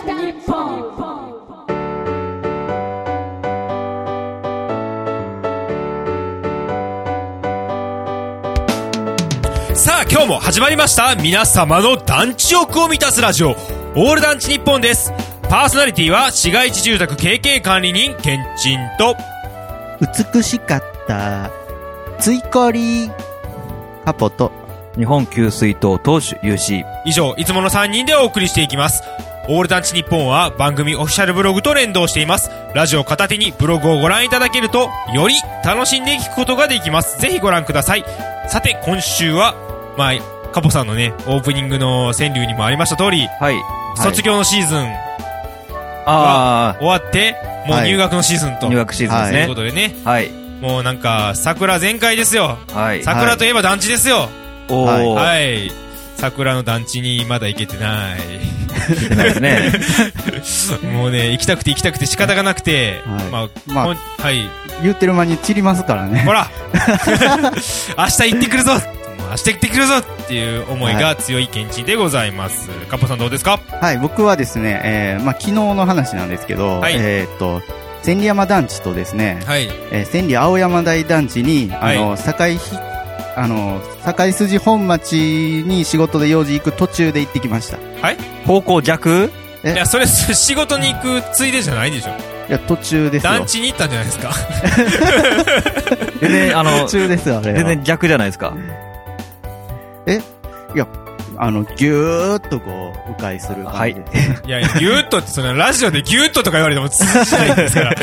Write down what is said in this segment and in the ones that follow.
日本。さあ今日も始まりました。皆様の団地欲を満たすラジオ。オール団地日本です。パーソナリティは市街地住宅経営管理人ケンチンと。美しかった、ついこり、カポと、日本給水塔投手 UC 以上いつもの3人でお送りしていきますオール団地日本は番組オフィシャルブログと連動しています。ラジオ片手にブログをご覧いただけるとより楽しんで聞くことができます。ぜひご覧ください。さて今週はまあカポさんのねオープニングの川柳にもありました通りはい。卒業のシーズンあ終わって、もう入学のシーズンと。あ入学シーズンですというねことでね、はい。もうなんか、桜全開ですよ。はい。桜といえば団地ですよ。おはいおはい。桜の団地にまだ行けてない。聞いてないですね もうね、行きたくて行きたくて仕方がなくて、はいまあ、まあはい。言ってる間に散りますからね。ほら 明日行ってくるぞ明日行ってくるぞっていう思いが強いケンチンでございます。カッポさんどうですか？はい、僕はですね、えー、まあ、昨日の話なんですけど、はいえーっと、千里山団地とですね、はい。えー千里青山台団地に、あの、境ひ、あの、境筋本町に仕事で用事行く途中で行ってきました。い？方向逆？え？いや、それ、仕事に行くついでじゃないでしょ。や、途中ですよ団。地に行ったんじゃないですか？全然あの途中ですよ、あれは。全然逆じゃないですかあの、ぎゅーっとこう、迂回する感じです。いやいや、ギューッとって、そのラジオでギューッととか言われても通じないんですから。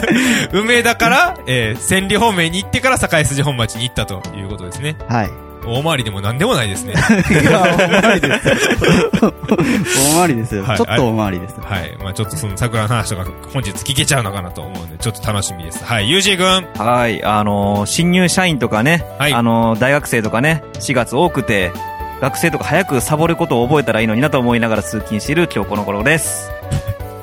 梅田から、えー、千里方面に行ってから境筋本町に行ったということですね。はい。大回りでも何でもないですね。いや、大回りですよ。大回りですよ。はいちょっと大回りです。はい。まあちょっとその桜の話とか本日聞けちゃうのかなと思うんで、ちょっと楽しみです。はい。ゆうじーくん。はいあのー新入社員とかねはいあのー大学生とかね4月多くて学生とか早くサボることを覚えたらいいのになと思いながら通勤している今日この頃です。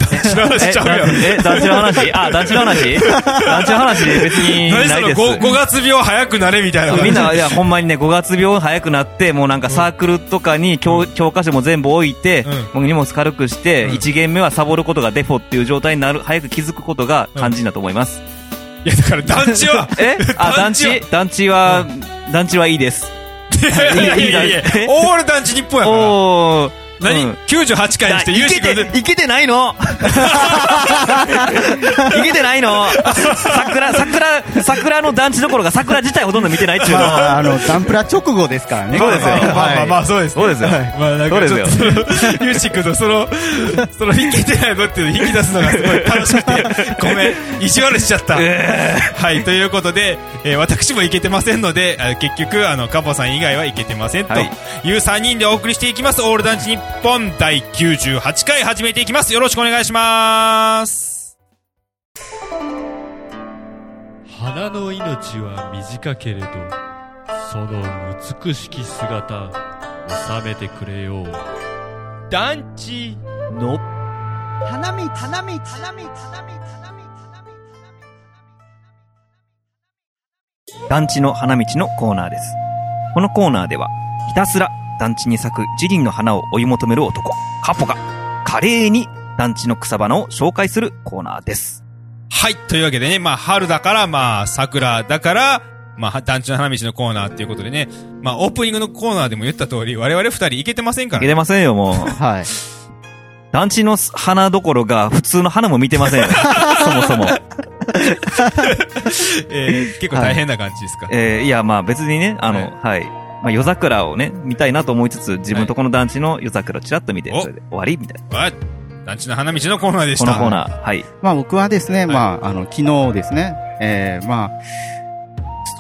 え、団地の話？あ、団地の話？団地の話別にないです。5, 5月病早くなれみたいな。みんな、いや、ほんまにね、5月病早くなって、もうなんかサークルとかに教,、教科書も全部置いて、うんもう荷物軽くして、うん1限目はサボることがデフォっていう状態になる、早く気づくことが肝心だと思います。いや、だから団地は、え？あ、団地？団地は、団地はいいです。いやいやいやえオール団地日本やから。何、うん ?98 回にして、ゆういけて、いけてないの いけてないの桜、桜、桜の団地どころか桜自体ほとんど見てないっていうの。まあ、あの、ダンプラ直後ですからね。そうですよまあまあまあ、そうですね。そうですよ。まあなんかちょっとそうでゆうしくんのその、その引けてないのっていうのを引き出すのがすごい楽しくて、ごめん、意地悪しちゃった。はい、ということで、えー私もいけてませんので、あ結局、あの、カポさん以外はいけてませんとはいいう3人でお送りしていきます。オール団地日本第98回始めていきます。よろしくお願いします。花の命は短けれどその美しき姿収めてくれよう団地の、花見、花見、花見、花見、花見、団地の花道のコーナーです。このコーナーでは、ひたすら団地に咲く一輪の花を追い求める男、カポが、華麗に団地の草花を紹介するコーナーです。はい。というわけでね、まあ、春だから、まあ、桜だから、まあ、団地の花道のコーナーっていうことでね、まあ、オープニングのコーナーでも言った通り、我々二人いけてませんかいけ。てませんよ、もう。はい。団地の花どころが普通の花も見てませんよ。そもそも。えー結構大変な感じですか？えー、いや、まあ別にね、あの、ははいい。まあ夜桜をね、見たいなと思いつつ、自分とこの団地の夜桜をちらっと見て、おそれで終わりみたいな。はい。団地の花道のコーナーでした。このコーナー。はい。まあ僕はですね、まあ、あの、昨日ですね、えー、まあ、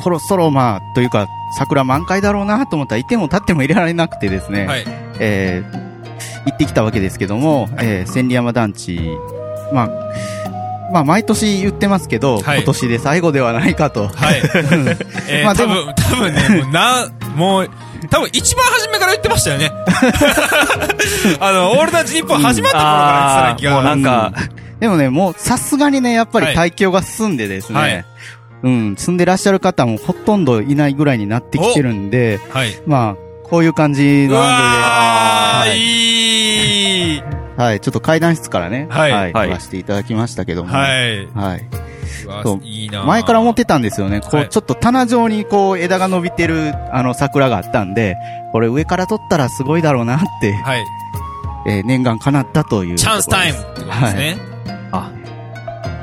そろそろまあ、というか、桜満開だろうなと思ったら、いても立っても入れられなくてですね、はい。えー、行ってきたわけですけども、えー、千里山団地、まあ、まあ、毎年言ってますけど、はい今年で最後ではないかと。はい。えーまあ多分、多分ね、もうな、もう、多分一番初めから言ってましたよね。あの、オールナイト日本始まった頃から言ってたら気が。もうなんか、でもね、もうさすがにね、やっぱりはい対境が進んでですね、はいうん、住んでらっしゃる方もほとんどいないぐらいになってきてるんで、はい。まあ、こういう感じうのわー、アングルで、はいいいはい、ちょっと階段室からね、はいはい、はい撮らせていただきましたけども。はい。はい。いいな前から思ってたんですよね。こう、はいちょっと棚状にこう枝が伸びてる、あの、桜があったんで、これ上から撮ったらすごいだろうなって、はい。えー念願叶ったという。チャンスタイムってことですね。あ、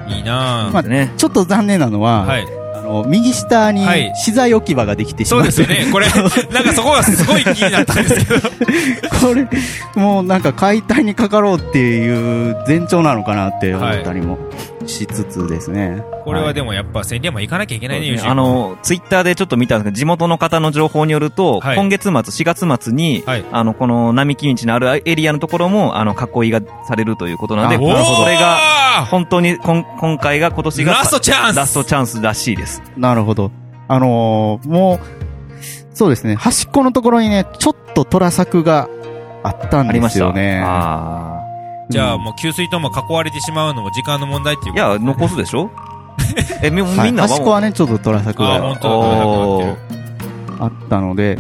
いいなまあね。ちょっと残念なのは、はい。あの、右下にはい資材置き場ができてしまって、そうですよね。これ、なんかそこがすごい気になったんですけど。これ、もうなんか解体にかかろうっていう前兆なのかなって思ったりもしつつですね。これはでもやっぱ千里山行かなきゃいけないね、そうですねあの、ツイッターでちょっと見たんですけど、地元の方の情報によると、はい今月末、4月末に、はいあの、この並木道のあるエリアのところも、あの、囲いがされるということなので、あこれが、が、本当にこん、今回が今年が、ラストチャンスラストチャンスらしいです。なるほど。あのーもう、そうですね、端っこのところにね、ちょっと虎作があったんでありました。すよね。あじゃあうんもう給水とも囲われてしまうのも時間の問題っていうあ。いや、残すでしょ？え、み、はいみんなは端っこはね、ちょっと虎作ああ、が本当だ。あったので、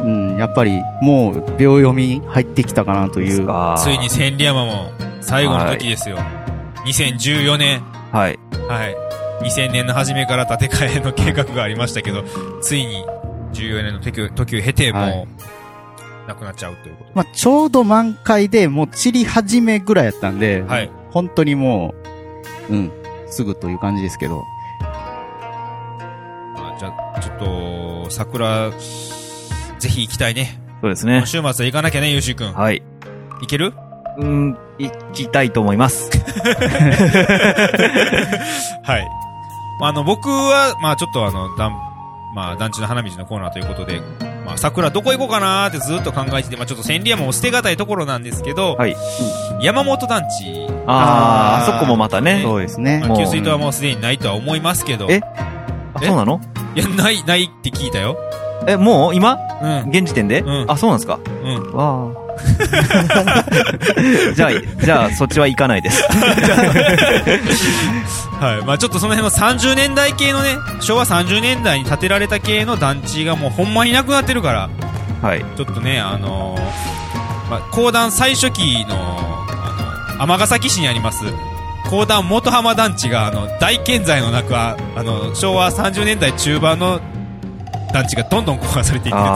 うん、やっぱりもう秒読み入ってきたかなという。ついに千里山も最後の時ですよ。2014年。はい。はい。2000年の初めから建て替えの計画がありましたけど、ついに14年の時を時を経て、もう、はいなくなっちゃうということまあ、ちょうど満開で、もう散り始めぐらいやったんで、で。はい。本当にもう、うん、すぐという感じですけど。まあ、じゃあ、ちょっと、桜、ぜひ行きたいね。そうですね今。週末は行かなきゃね、ゆうしーくん。はい。行ける？うん、行きたいと思います。はい。まあ、あの、僕は、まあ、ちょっとあの、団、まあ、団地の花道のコーナーということで、まあ、桜どこ行こうかなーってずっと考えてて、まあ、ちょっと千里山も捨てがたいところなんですけど、はい。山本団地、あー、あーあそこもまたね。そうですねま。あ、給水塔はもうすでにないとは思いますけど、え？あ、そうなの？いや、ない、ないって聞いたよ。え、もう？今？うん。現時点で？うんあ、そうなんですかうん。わあ。じゃあ、じゃあ、そっちは行かないです。はい。まあちょっとその辺の30年代系のね、昭和30年代に建てられた系の団地がもうほんまになくなってるから、はい。ちょっとね、あのーまあ、公団最初期の、あの、尼崎市にあります、公団元浜団地が、あの、大健在の中、あの、昭和30年代中盤の団地がどんどん壊されていってる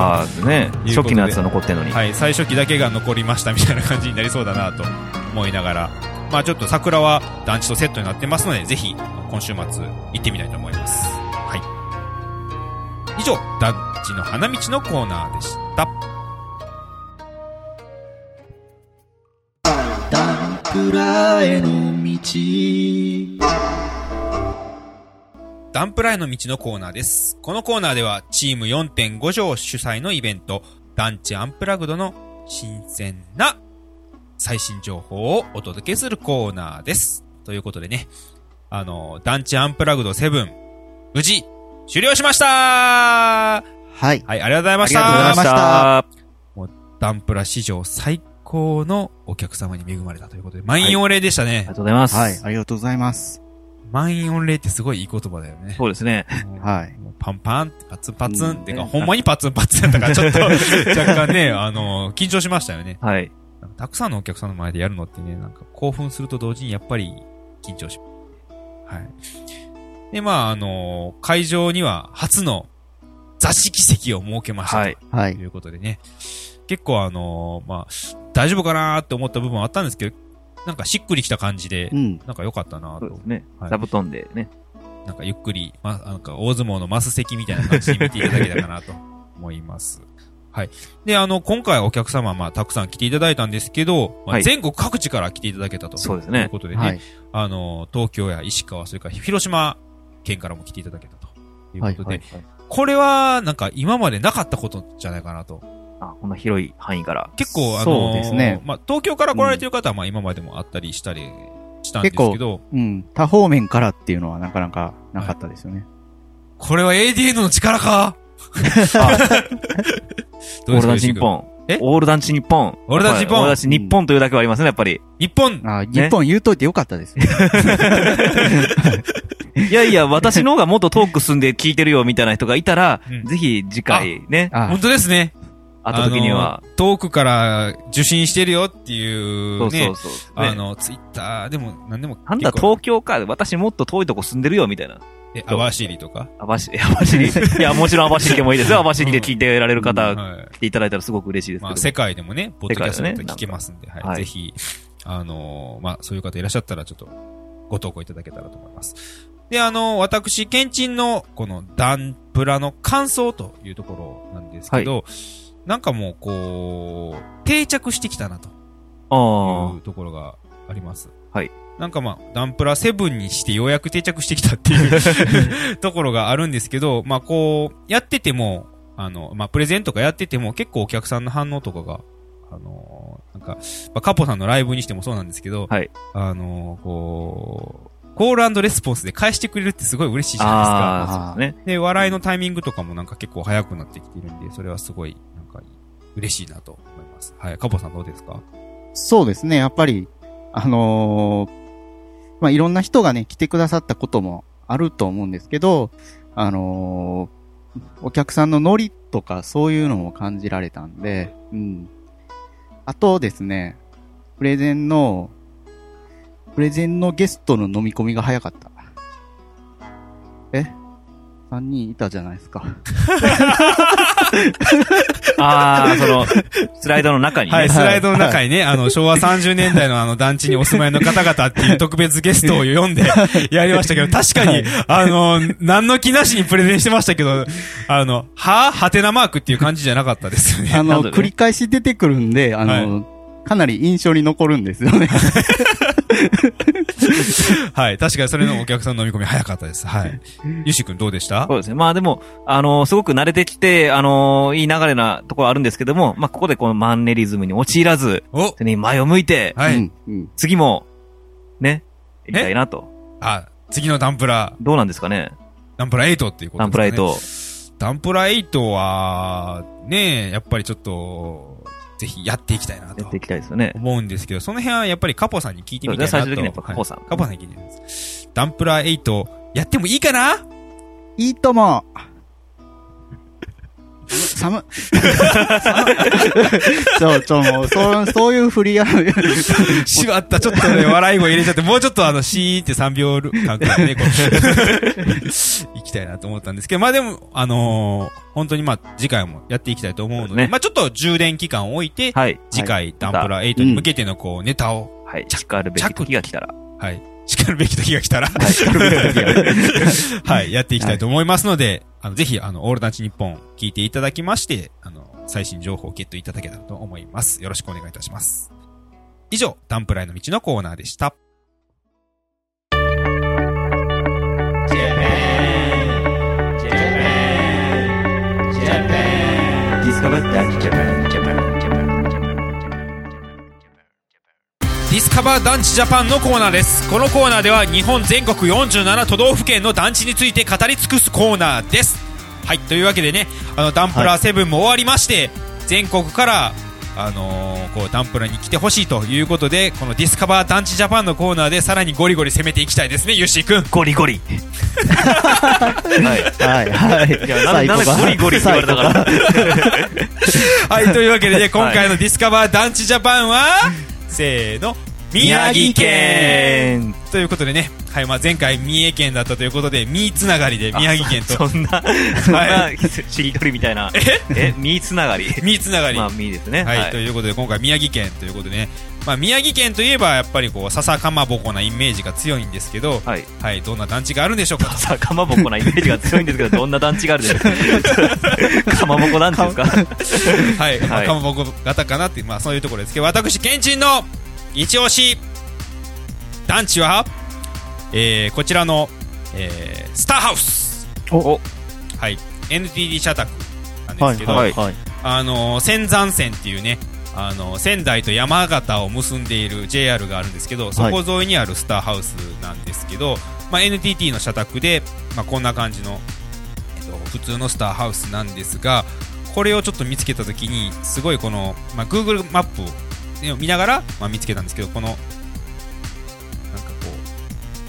と。ね。初期のやつは残ってんのに。はい、最初期だけが残りましたみたいな感じになりそうだなと思いながら、まあちょっと桜は団地とセットになってますので、ぜひ今週末行ってみたいと思います。はい。以上、団地の花道のコーナーでした。ダンプラへの道のコーナーです。このコーナーでは、チーム4.5条主催のイベント、団地アンプラグドの新鮮な最新情報をお届けするコーナーです。ということでね、あの、団地アンプラグド7、無事、終了しましたははい。い、ありがとうございましたありがとうございましたダンプラ史上最高のお客様に恵まれたということで、満員御礼でしたね。ありがとうございます。はい。ありがとうございます。満員御礼ってすごいいい言葉だよね。そうですね。はい。パンパン、パツンパツン、うんってか、ほんまにパツンパツンだったから、ちょっと、若干ね、あの、緊張しましたよね。はい。たくさんのお客さんの前でやるのってね、なんか興奮すると同時にやっぱり緊張し、はい。で、まあ、あの、会場には初の座敷席を設けました。はい。はいと。いうことでね。結構あのまあ、大丈夫かなーって思った部分はあったんですけど、なんかしっくりきた感じでう、ん。なんか良かったなとそうですねは。い座布団でね。なんかゆっくり、ま、なんか大相撲のマス席みたいな感じに見ていただけたかなと 思います。はい。で、あの、今回お客様、まあ、たくさん来ていただいたんですけど、まあはい全国各地から来ていただけたと。そうですねいうことでね、はい。あの、東京や石川、それから広島県からも来ていただけたということで、はいこれは、なんか今までなかったことじゃないかなと。あ、こんな広い範囲から。結構、あのそうですねまあ、東京から来られてる方は、まあ、今までもあったりしたりしたんですけど、うん。多方面からっていうのはなかなかなかったですよね。これは ADN の力 か？オールダンチ日本。え？オールダンチ日本。オールダンチ日本オールダンチ日本というだけはありますね、やっぱり。日本、あ、日本言うといてよかったです。いやいや、私の方がもっと遠く住んで聞いてるよみたいな人がいたらうん、ぜひ次回ね。あ本当ですね。会った時には遠くから受信してるよっていそううね、そうそう。ねあの、ツイッターでも何でもなんだ東京か、私もっと遠いとこ住んでるよ、みたいな。え、網走とか？網走、網走。いや、もちろん網走でもいいですよ。網走で聞いてられる方、はい来ていただいたらすごく嬉しいですけど。まあ、世界でもね、ポッドキャスト聞けますんで、はい、はいぜひ、あのーまあ、そういう方いらっしゃったら、ちょっと、ご投稿いただけたらと思います。で、あのー私、ケンチンの、この、ダンプラの感想というところなんですけど、なんかもう、こう、定着してきたな、とあいうところがあります。はい。なんかまあ、ダンプラ7にしてようやく定着してきたっていう ところがあるんですけど、まあこう、やってても、あの、まあプレゼンとかやってても結構お客さんの反応とかが、あのなんか、まあカポさんのライブにしてもそうなんですけど、はいあのこう、コールレスポンスで返してくれるってすごい嬉しいあ。じゃないですか。ああ、そうですね。で、笑いのタイミングとかもなんか結構早くなってきてるんで、それはすごい、嬉しいなと思います。はい。カポさんどうですか？そうですね、やっぱり、あのーまあ、いろんな人がね、来てくださったこともあると思うんですけど、あのーお客さんのノリとかそういうのも感じられたんで、うん。あとですね、プレゼンの、プレゼンのゲストの飲み込みが早かった。え ?3 人いたじゃないですか。ああ、その、スライドの中にね。はい、スライドの中にね、あの、昭和30年代のあの団地にお住まいの方々っていう特別ゲストを読んで やりましたけど、確かに、あの、何の気なしにプレゼンしてましたけど、あの、ははてなマークっていう感じじゃなかったですよね。あの、繰り返し出てくるんで、あの、かなり印象に残るんですよね。はい、確かにそれのお客さんの飲み込み早かったです。はい。ゆし君どうでした？そうですね。まあでも、あのすごく慣れてきて、あのいい流れなところあるんですけども、まあここでこのマンネリズムに陥らず、お手に前を向いて、はい。次も、ね、やりたいなと。あ、次のダンプラ、どうなんですかね？ダンプラ8っていうことですかね。ダンプライト。ダンプラ8は、ねえ、やっぱりちょっと、ぜひやっていきたいなとやっていきたいですよね。思うんですけど、その辺はやっぱりカポさんに聞いてみたいなと。最終的にはやっぱカポさんはいカポさんに聞いてみます。ダンプラ8、やってもいいかな？いいとも。寒。ちょ、ちょ、もう、そう、そういう振りやめ。しまった、ちょっとね、笑い声入れちゃって、もうちょっとあの、シーって3秒間隔でね、こう、行きたいなと思ったんですけど、まあでも、あのー本当にまあ、次回もやっていきたいと思うので、ねまあちょっと充電期間を置いて、はい。次回、ダンプラ8に向けてのこう、ネタを、はい。しかるべき時が来たら。はい、叱るべき時が来たら、はい、やっていきたいと思いますので、あの、ぜひ、あの、オールダンチ日本聞いていただきまして、あの、最新情報をゲットいただけたらと思います。よろしくお願いいたします。以上、ダンプライの道のコーナーでした。Discover Dutch Japan, Japan, ディスカバー団地ジャパンのコーナーですこのコーナーでは日本全国47都道府県の団地について語り尽くすコーナーですはいというわけでねあのダンプラー7も終わりまして、全国からあのーこうダンプラーに来てほしいということでこのディスカバー団地ジャパンのコーナーでさらにゴリゴリ攻めていきたいですねゆっしーくんゴリゴリ。はい。はい、はい。いや、なんで、ゴリゴリって言われたから。はいというわけでね今回のディスカバー団地ジャパンはせーの。宮城県。ということでね、はいまあ、前回三重県だったということで、三つながりで宮城県と、そんな、そんな、しりとりみたいな。え？みーつながり。三つながり。まあ、みーですね。はい、ということで今回宮城県ということでね、まあ、宮城県といえばやっぱりこう笹かまぼこなイメージが強いんですけど、はい。はい、どんな団地があるんでしょうかさあ、かまぼこなイメージが強いんですけど、どんな団地があるでしょうか。かまぼこ団地ですか？はい、まあ、はいかまぼこ型かなっていう、まあ、そういうところですけど私県人の一押し団地は、えー、こちらの、えー、スターハウスお、はい NTT 社宅なんですけど、はい、はい。あのー仙山線っていうね、あのー仙台と山形を結んでいる JR があるんですけど、そこ沿いにあるスターハウスなんですけど、まあ、NTT の社宅で、まあ、こんな感じの、えっと、普通のスターハウスなんですが、これをちょっと見つけたときに、すごいこの、まあ、Google マップを見ながら、まあ、見つけたんですけど、この、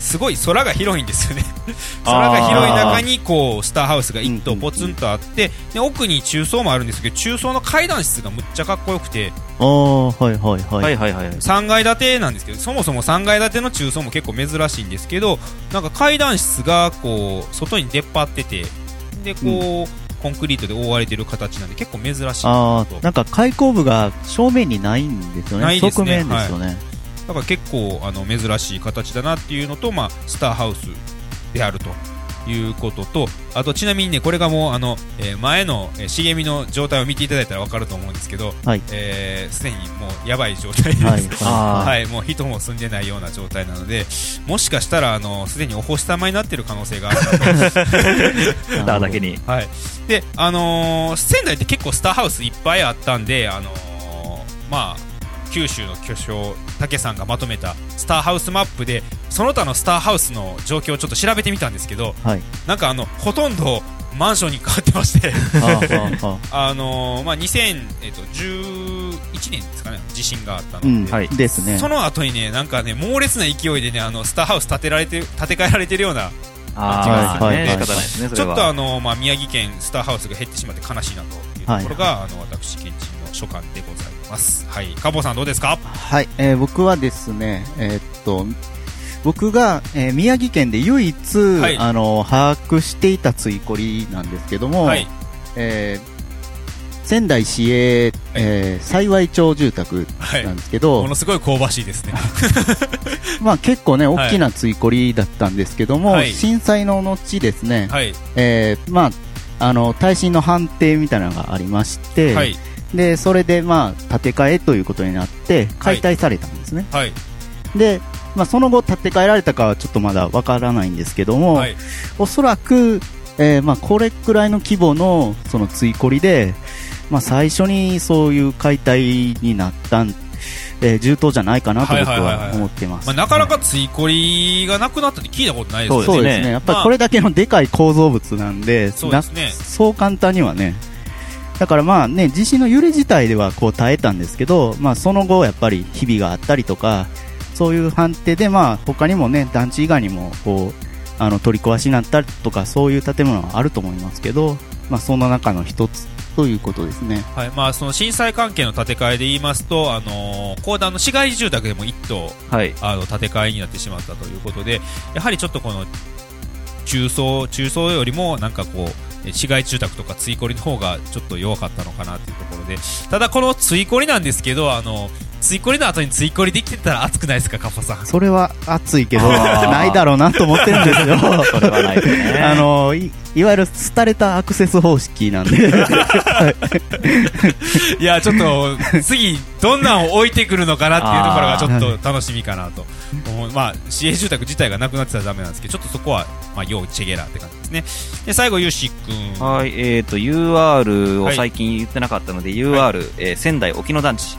すごい空が広いんですよね 空が広い中にこうスターハウスが1棟ポツンとあってで奥に中層もあるんですけど中層の階段室がむっちゃかっこよくてああ、はいはいはい。はいはいはい。3階建てなんですけどそもそも3階建ての中層も結構珍しいんですけどなんか階段室がこう外に出っ張っててでこう、コンクリートで覆われてる形なんで結構珍しいななんか開口部が正面にないんですよね。ないですね側面ですよね。だから結構あの珍しい形だなっていうのと、まあ、スターハウスであるということとあとちなみにねこれがもうあの、えー前の、えー茂みの状態を見ていただいたら分かると思うんですけどはい。えーすで、にもうやばい状態です、はい。はい、もう人も住んでないような状態なのでもしかしたらあのすでにお星様になってる可能性がある スターだけに。はい、で、あのー仙台って結構スターハウスいっぱいあったんで、あのーまあ、九州の巨匠、武さんがまとめたスターハウスマップで、その他のスターハウスの状況をちょっと調べてみたんですけど、はい。なんかあの、ほとんどマンションに変わってまして、あのーまあ、2011年ですかね、地震があったので、うん、はい。ですね。その後にね、なんかね、猛烈な勢いでね、あの、スターハウス建てられて、建て替えられてるようなああ、はいはいね仕ね、そちょ。っとあの、まあ、宮城県スターハウスが減ってしまって悲しいなというところが、あの私県人の所感でございます。はい、カボさんどうですか？はい、えー僕はですね、えーっと、僕が、えー宮城県で唯一、はい。あの、把握していた追こりなんですけども、はい、えー仙台市営、えー幸町住宅はい。なん、ですけど、ものすごい香ばしいですね。まあ結構ね、はい。大きな追こりだったんですけども、はい。震災の後ですね、はい、えーまあ、あの、耐震の判定みたいなのがありまして、はい、で、それでまあ、建て替えということになって、解体されたんですね。はい、で、まあ、その後建て替えられたかはちょっとまだわからないんですけども、はい、おそらく、えーまあ、これくらいの規模のその追こりで、まあ、最初にそういう解体になったん、えー、重当じゃないかなと僕はいはいはいはいは思ってます。まあ、なかなか追こりがなくなったって聞いたことないですよねそうですね。やっぱりこれだけのでかい構造物なんで、そうですねなそう簡単にはね。だからまあね、地震の揺れ自体ではこう耐えたんですけど、まあその後やっぱり日々があったりとか、そういう判定でまあ他にもね、団地以外にもこう、あの取り壊しになったりとかそういう建物はあると思いますけど、まあその中の一つということですね。はい、まあその震災関係の建て替えで言いますと、あのー、公団の市街住宅でも一棟はい。あの建て替えになってしまったということで、やはりちょっとこの中層中層よりもなんかこうえ市街住宅とか追こりの方がちょっと弱かったのかなというところで、ただこの追こりなんですけど、あの追こりの後に追こりできてたら熱くないですか、カッパさん。それは熱いけど、ないだろうなと思ってるんですよ。それはないですね。あのい、いわゆる廃れたアクセス方式なんで。いや、ちょっと次どんなんを置いてくるのかなっていうところがちょっと楽しみかなと。まあ市営住宅自体がなくなってたらダメなんですけど、ちょっとそこはまあ要チェゲラって感じですね。で最後ユーシー君。はい、えっ、と、UR を最近言ってなかったので、UR、えー仙台沖野団地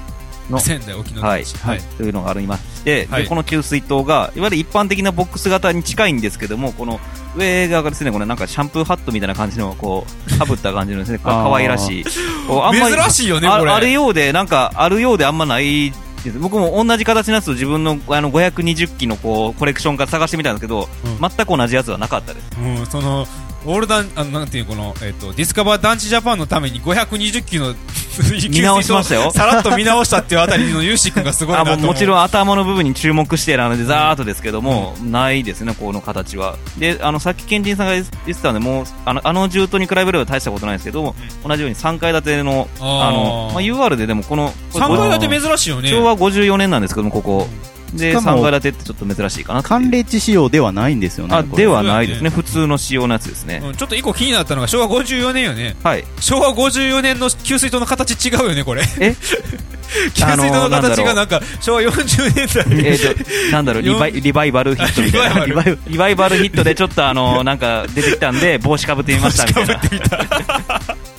の仙台沖縄はい、はい。というのがありまして、はい。でこの給水塔がいわゆる一般的なボックス型に近いんですけどもこの上側がですねこれなんかシャンプーハットみたいな感じのこうかぶった感じのですね可愛らしい。あんまり珍しいよねこれ。ああるようでなんかあるようであんまない僕も同じ形のやつを自分のあの520機のこうコレクションから探してみたんですけど、うん。全く同じやつはなかったです。うん、その、オールダン、あの、なんていうこの、えっ、と、ディスカバー団地ジャパンのために520機の 見直しましたよさらっと見直したっていうあたりのユーシー君がすごいな あと。もちろん頭の部分に注目してなのでざーっとですけども、ないですね、この形は。で、あのさっき賢人さんが言ってたんで、もうあのあの銃刀に比べれば大したことないですけども、同じように3階建ての、あのまあ、UR ででもこの、これ3階建て珍しいよね。昭和54年なんですけども、ここ。で、しかも3階建てってちょっと珍しいかな寒冷地仕様ではないんですよね。あ、ではないですね。普通の仕様のやつですね。うんちょっと一個気になったのが昭和54年よね。はい。昭和54年の給水塔の形違うよね、これ。え？給水塔の形がなんか昭和40年代えーと、なんだろう、リバイリバイバルヒットみたいな。リバイバルリバイバルヒットでちょっとあの、なんか出てきたんで、帽子かぶってみましたみたいな。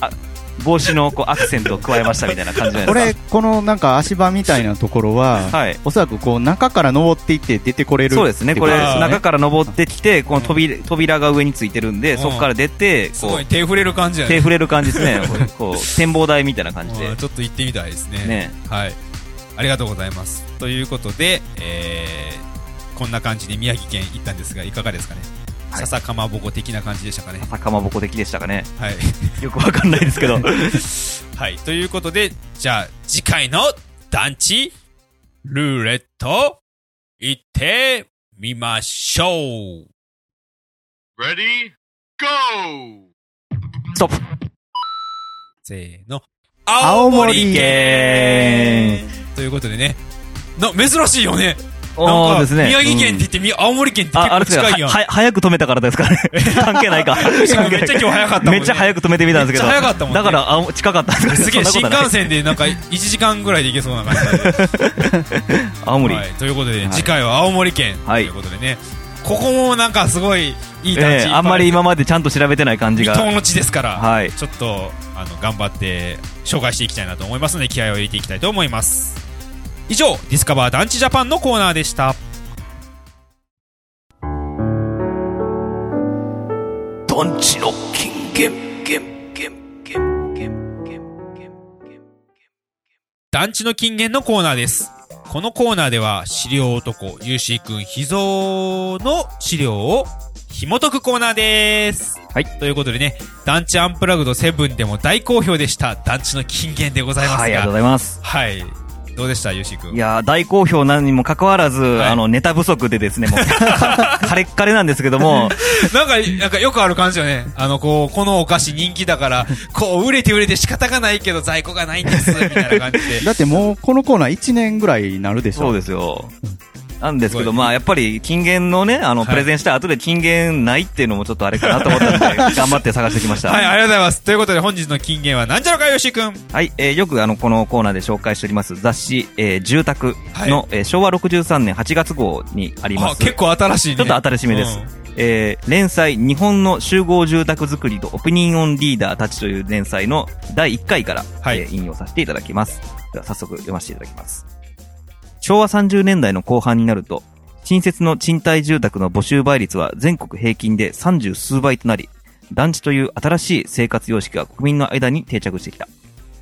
あ帽子のこうアクセントを加えましたみたいな感じないです、このなんか足場みたいなところは、か。はい。おそらくこう中から登っていって出てこれるそうですね。これ、中から登ってきて、この扉扉が上についてるんで、うんそこから出て、すこう、ごい手触れる感じやね。手触れる感じですね。こう、展望台みたいな感じでうん。ちょっと行ってみたいですね。ね。はい。ありがとうございます。ということで、えー、こんな感じで宮城県行ったんですが、いかがですかね？はい笹かまぼこ的な感じでしたかね。朝かまぼこ的でしたかね。はい。よくわかんないですけど。はい。ということで、じゃあ、次回の団地、ルーレット、行ってみましょう。Ready? Go! ストップせーの。青森県ということでね。な、珍しいよね。おなんか、ーですね。宮城県ってうん言ってみ、青森県ってあ、あれ結構近いやん。早く止めたからですかね。関係ないか。めっちゃ今日早かったもんねめっちゃ早く止めてみたんですけど。早かったもんねだから、あ、近かったんですかねすげえ、新幹線でなんか1時間ぐらいで行けそうな感じで。青森。はい。ということで、はい次回は青森県。とはいいうことでね。ここもなんかすごいいい団地いっぱいええあんまり今までちゃんと調べてない感じが。の地ですから、はいちょっとあの頑張って紹介していきたいなと思いますので気合を入れていきたいと思います以上ディスカバー団地ジャパンのコーナーでした。団地の金言、言、言、言、言、言、団地の金言のコーナーです。このコーナーでは資料男ゆうしーくん秘蔵の資料を紐解くコーナーです。はい。ということでね団地アンプラグド7でも大好評でした団地の金言でございますが。はい、ありがとうございます。はいどうでしたゆうしーくんいやー大好評なのにもかかわらず、はいあの、ネタ不足でですね、もう、カレッカレなんですけども、なんか、なんかよくある感じよね。あの、こう、このお菓子人気だから、こう、売れて売れて仕方がないけど在庫がないんです、みたいな感じで。だってもうこのコーナー1年ぐらいになるでしょ。そうですよ。なんですけど、まあ、やっぱり、金言のね、あの、はいプレゼンした後で金言ないっていうのもちょっとあれかなと思ったので、頑張って探してきました。はい、ありがとうございます。ということで本日の金言はなんじゃろかよしくん。はい、えーよくあの、このコーナーで紹介しております雑誌、えー住宅の、えー昭和63年8月号にあります。あ、結構新しいね。ちょっと新しめですうんえー連載、日本の集合住宅作りとオピニオンリーダーたちという連載の第1回から、はいえー引用させていただきます。では早速読ませていただきます。昭和30年代の後半になると、新設の賃貸住宅の募集倍率は全国平均で30数倍となり、団地という新しい生活様式が国民の間に定着してきた。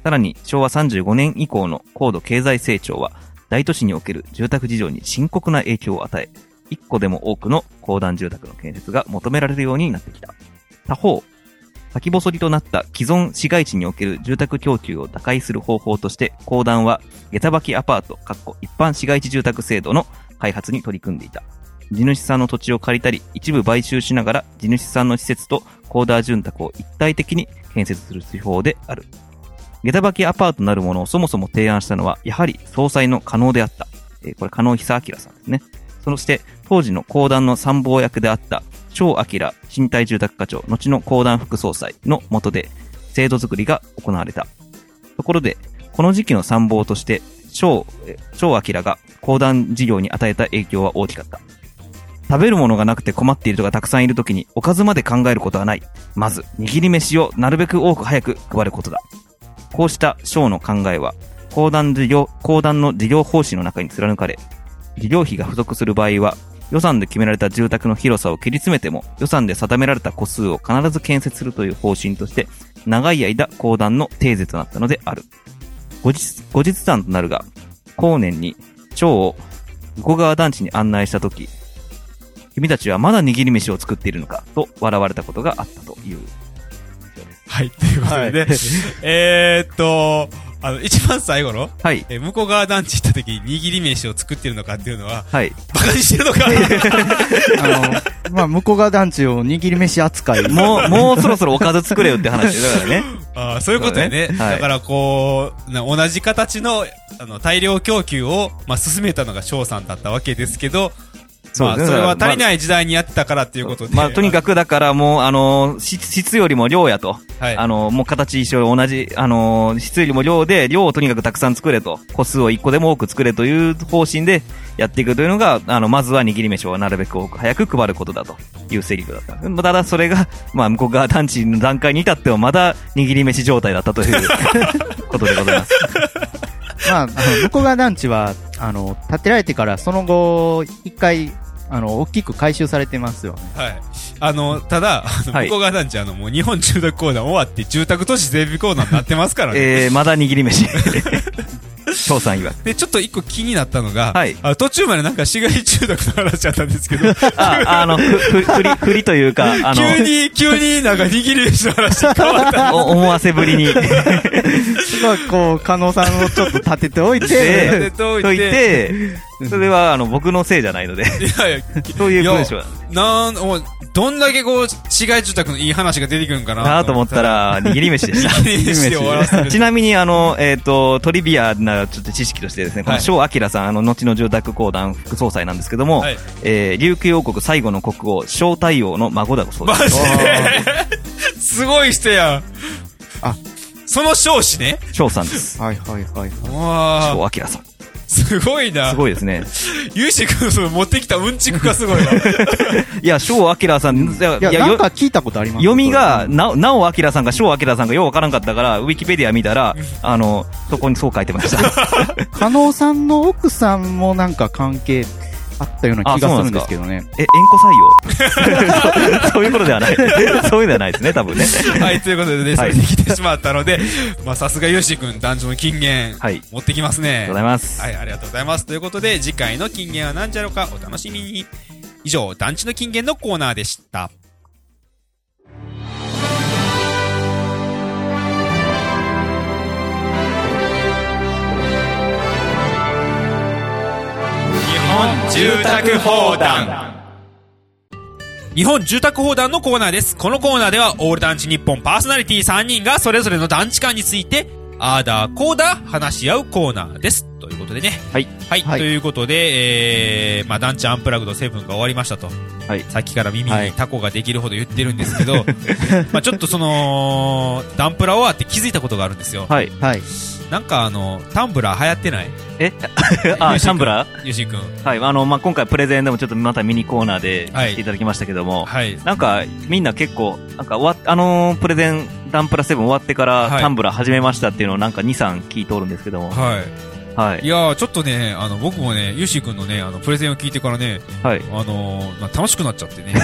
さらに、昭和35年以降の高度経済成長は、大都市における住宅事情に深刻な影響を与え、一個でも多くの公団住宅の建設が求められるようになってきた。他方、先細りとなった既存市街地における住宅供給を打開する方法として、公団は下駄履きアパート、一般市街地住宅制度の開発に取り組んでいた。地主さんの土地を借りたり、一部買収しながら地主さんの施設とコーダー住宅を一体的に建設する手法である。下駄履きアパートなるものをそもそも提案したのは、やはり総裁の可能であった。えーこれ、可能久明さんですね。そして、当時の公団の参謀役であった、超明身体住宅課長、後の公団副総裁の下で、制度作りが行われた。ところで、この時期の参謀として、超、超明が公団事業に与えた影響は大きかった。食べるものがなくて困っている人がたくさんいるときに、おかずまで考えることはない。まず、握り飯をなるべく多く早く配ることだ。こうした省の考えは、公団事業、公団の事業方針の中に貫かれ、事業費が不足する場合は、予算で決められた住宅の広さを切り詰めても、予算で定められた個数を必ず建設するという方針として、長い間公団の定税となったのである。後日、後日談となるが、後年に、蝶を、向川団地に案内したとき、君たちはまだ握り飯を作っているのか、と笑われたことがあったという。はい、ということでね。えーっと、あの、一番最後の、はい。えー向こう側団地行った時に握り飯を作ってるのかっていうのは、はい。バカにしてるのか あの、まあ、向こう側団地を握り飯扱い。もう、もうそろそろおかず作れよって話だからね。あーそういうことやね。そうねはいだからこう、な同じ形の、あの、大量供給を、まあ、進めたのが翔さんだったわけですけど、まあ、それは足りない時代にやってたからっていうことで。まあ、とにかくだからもう、あの、質質よりも量やと。はい。あの、もう形一緒同じ、あの、質よりも量で、量をとにかくたくさん作れと。個数を一個でも多く作れという方針でやっていくというのが、あの、まずは握り飯をなるべく多く早く配ることだというセリフだった。ただそれが、まあ、向こう側団地の段階に至ってはまだ握り飯状態だったという ことでございます。まあ、あの、向こう側団地は、あの、建てられてからその後、一回、あの、大きく改修されてますよね。はい。あの、ただ、あのはい向こう側団地、あの、もう日本住宅公団終わって住宅都市整備公団になってますからね。えー、まだ握り飯。翔さん曰く。で、ちょっと一個気になったのが、はいあ途中までなんか市街中毒の話だったんですけど、あ、あの、ふ、り、振りというか、あの、急に、急になんか握り飯の話に変わった。お思わせぶりに。すごい、こう、加納さんをちょっと立てておいて、でといといて、それは、あの、僕のせいじゃないので、いやいや、そういう文章だなん、もう、どんだけこう、市街住宅のいい話が出てくるんかななと思った、ら、握り飯でした。握り飯で終わらせる。ちなみに、あの、えっ、と、トリビアなちょっと知識としてですね、このはい翔明さん、あの、後の住宅公団副総裁なんですけども、はいえー、琉球王国最後の国王、翔太陽の孫だそうです。マジで？すごい人やん。あ、その少子ね。翔さんです。はいはいはいはい。わ翔明さん。ー、すごいな。すごいですね。ゆうし君のその持ってきたうんちくがすごいわ。いや、翔明さん、いや、いや、いやよなんか聞いたことあります読みが、な、なおあきらさんか、しょうあきらさんかようわからんかったから、ウィキペディア見たら、あの、そこにそう書いてました。加納さんの奥さんもなんか関係あったような気がするんですけどね。え、縁故採用？そういうことではない。そういうのではないですね、多分ね。はい、ということでね、それできてしまったので、まあ、さすがゆうし君、男女の金言、はい持ってきますね。ありがとうございます。はい、ありがとうございます。ということで、次回の金言は何じゃろうかお楽しみに。以上、団地の金言のコーナーでした。本住宅砲弾日本住宅砲弾のコーナーです。このコーナーでは、オール団地日本パーソナリティ3人がそれぞれの団地間について、あーだーこーだ話し合うコーナーです。ということでね。はい。はい。はいということで、えー、まあ、団地アンプラグド7が終わりましたと。はい。さっきから耳はいにタコができるほど言ってるんですけど、まあちょっとその、ダンプラ終わって気づいたことがあるんですよ。はい。はい。なんかあの、タンブラー流行ってない？え？あ、シャンブラゆうしんくん。ーはい。あの、まあ、今回プレゼンでもちょっとまたミニコーナーではいしていただきましたけども、はい。なんか、みんな結構、なんか終わっ、あのープレゼン、ダンプラ7終わってから、はいタンブラー始めましたっていうのをなんか2、3聞いておるんですけども、はい。はいい。やー、ちょっとね、あの、僕もね、ゆうしーくんのね、あの、プレゼンを聞いてからね、はい。あのーまあ楽しくなっちゃってね。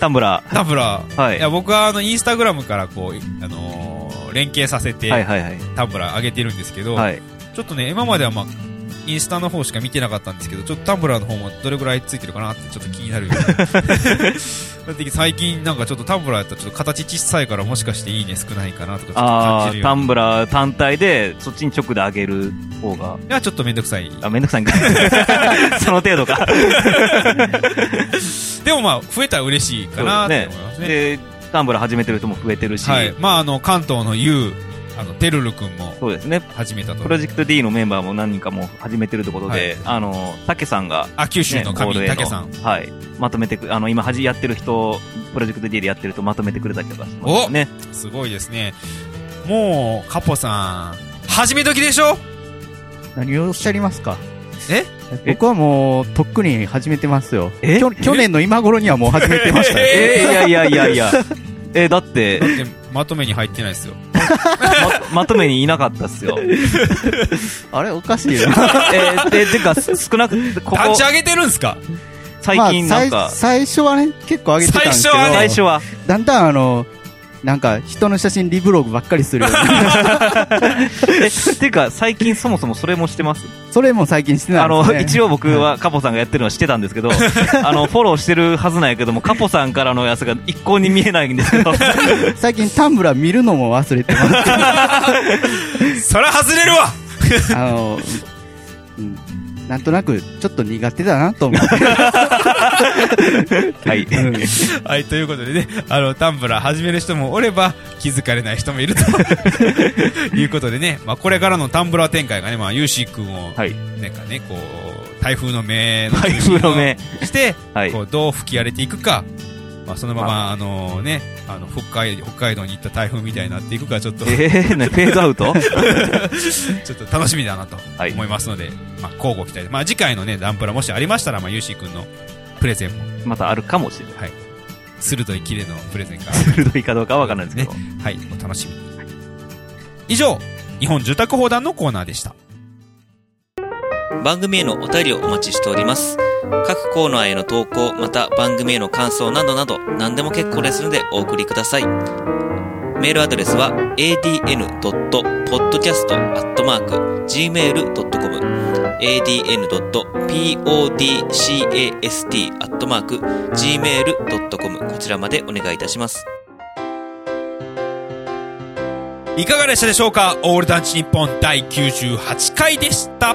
タンブラタンブラー。ー、はい。いや、僕はあの、インスタグラムからこう、あのー連携させて、はいはいはい。タンブラー上げてるんですけど、はい。ちょっとね、今まではまあ、インスタの方しか見てなかったんですけど、ちょっとタンブラーの方もどれぐらいついてるかなってちょっと気になるよ 最近なんかちょっとタンブラーやったらちょっと形小さいからもしかしていいね少ないかなとかちょっと感じるように。ンブラー単体で、そっちに直で上げる方が、いや、ちょっとめんどくさい。あ、めんどくさいんか。その程度か。でもまあ、増えたら嬉しいかなって思いますね。で、タンブラー始めてる人も増えてるし、はい。まあ、あの、関東の U、あの、てるるくんもそうですね。始めたとプ。ロジェクト D のメンバーも何人かも始めてるところで、あの、たけさんが、あ、九州のね神、ボード A の竹さん。はい。まとめてく、あの、今、はじやってる人、プロジェクト D でやってる人まとめてくれたりとかしてますね。すごいですね。もう、カポさん、始め時でしょ？何をおっしゃりますか？え？僕はもう、とっくに始めてますよ。え？きょ去年の今頃にはもう始めてましたよ。え？えーいやいやいやいや。えーだってだ、って、まとめに入ってないですよ。ま、まとめにいなかったっすよ。あれ？おかしいな。えー、で、てか、す少なく、ここ団、地上げてるんすか？最近まあなんか、最最初はね、結構上げてたんですけど、最初はね最初は、だんだんあの、なんか人の写真リブログばっかりするよ え、てか、最近そもそもそれもしてます？それも最近してないあの、ですね。一応僕はカポさんがやってるのはしてたんですけど、あの、フォローしてるはずなんやけども、カポさんからのやつが一向に見えないんですけど、最近タンブラー見るのも忘れてます。そら外れるわあの、うん、なんとなくちょっと苦手だなと思って。はい。はい、ということでね、あの、タンブラー始める人もおれば、気づかれない人もいると いうことでね、まあ、これからのタンブラー展開がね、まあ、ユーシー君を、はい。なんかね、こう、台風の目の台風の目。して、はいこ。う、どう吹き荒れていくか、まあ、そのまま、あのね、あの、北海、北海道に行った台風みたいになっていくか、ちょっと、えー、ね、フェードアウト？ちょっと楽しみだなとはい思いますので、まあ、交互期待で。まあ、次回のね、ダンプラもしありましたら、まあ、ユーシー君のプレゼンも、またあるかもしれない。鋭いキレのプレゼンから、鋭いかどうかはわからないですけど。はい、お楽しみに。以上、日本住宅砲弾のコーナーでした。番組へのお便りをお待ちしております。各コーナーへの投稿、また番組への感想などなど何でも結構ですのでお送りください。メールアドレスは adn.podcast.gmail.com adn.podcast.gmail.com こちらまでお願いいたします。いかがでしたでしょうか？オールダンチ日本第98回でした。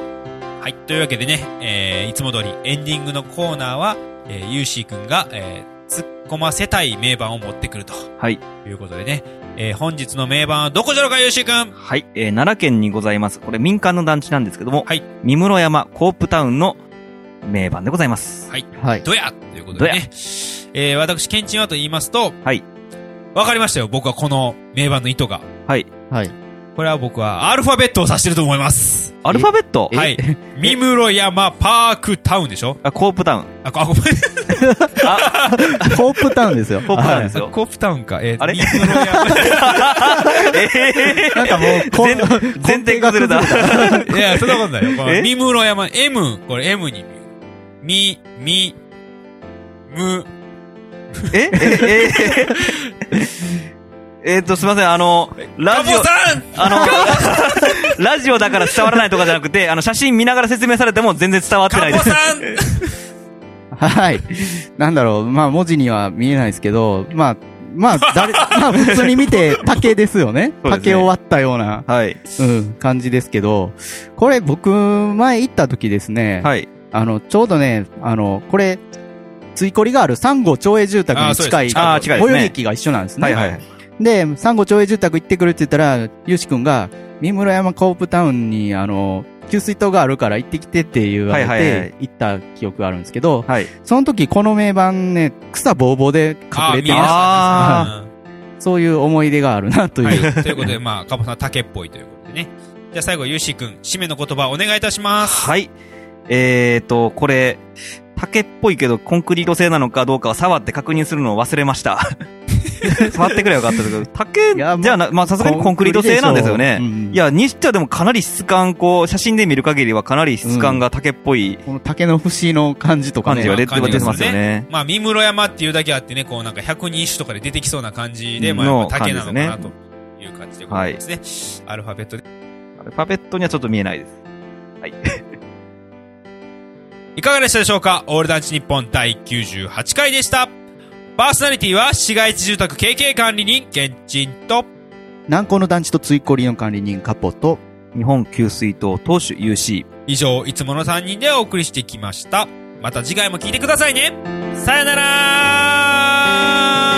はい。というわけでね、えー、いつも通りエンディングのコーナーは、えー、ゆうしーくんが、えー、突っ込ませたい名盤を持ってくるとはい。いうことでね、えー、本日の名盤はどこじゃろうか、ゆうしーくん？はい。えー奈良県にございます。これ民間の団地なんですけども、はい。三室山コープタウンの名盤でございます。はい。はい。どやということでね。えー、私、ケンチンはと言いますと、はい。わかりましたよ、僕はこの名盤の意図が。はい。はい。これは僕はアルファベットを指してると思います。アルファベット？はい。三室山パークタウンでしょ？あ、コープタウン。あ、こ あごめん。コープタウンですよ。コープタウンですよ。コープタウンか。えー、あれ？三室山。えなんかもう、こん全然崩れた。いや、そんなことないよ。このえ？三室山、M、これ M に、み、み、む、え？え？え？ええーっと、すいません、あの、ラジオあの、ラジオだから伝わらないとかじゃなくて、あの、写真見ながら説明されても全然伝わってないです。はい。なんだろう、まあ文字には見えないですけど、まあ、まあ、誰、まあ普通に見て竹ですよね。竹を割ったような、はい。うん、感じですけど、これ僕、前行った時ですね、はい。あの、ちょうどね、あの、これ、ついこりがある三号町営住宅に近い、最寄り駅が一緒なんですね。はいはい。で、三号町営住宅行ってくるって言ったら、ゆうしくんが、三室山コープタウンに、あの、給水塔があるから行ってきてって言われはいはいはいて、行った記憶があるんですけど、はい。その時この名盤ね、草ぼうぼうで隠れてあ、見えまましたね。そういう思い出があるなという。はい。ということで、まあ、カボさん竹っぽいということでね。じゃあ最後、ゆうしーくん、締めの言葉お願いいたします。はい。えーと、これ、竹っぽいけどコンクリート製なのかどうかは触って確認するのを忘れました。触ってくればよかったですけど、竹じゃあな、まあさすがにコンクリート製なんですよね。うんいや、にしてはでもかなり質感、こう、写真で見る限りはかなり質感が竹っぽいこの竹の節の感じとかね。感じが出てますよね。まあ、三室山っていうだけあってね、こうなんか百人一首とかで出てきそうな感じで、うんまあ、やっのぱ竹なのかな感という感じでございますね。アルファベットで。パペットにはちょっと見えないです。いかがでしたでしょうか？オールダンチ日本第98回でした。パーソナリティは市街地住宅経営管理人、ケンチンと、南高の団地とついこりの管理人カポと、日本給水塔投手 UC。以上、いつもの3人でお送りしてきました。また次回も聞いてくださいね。さよなら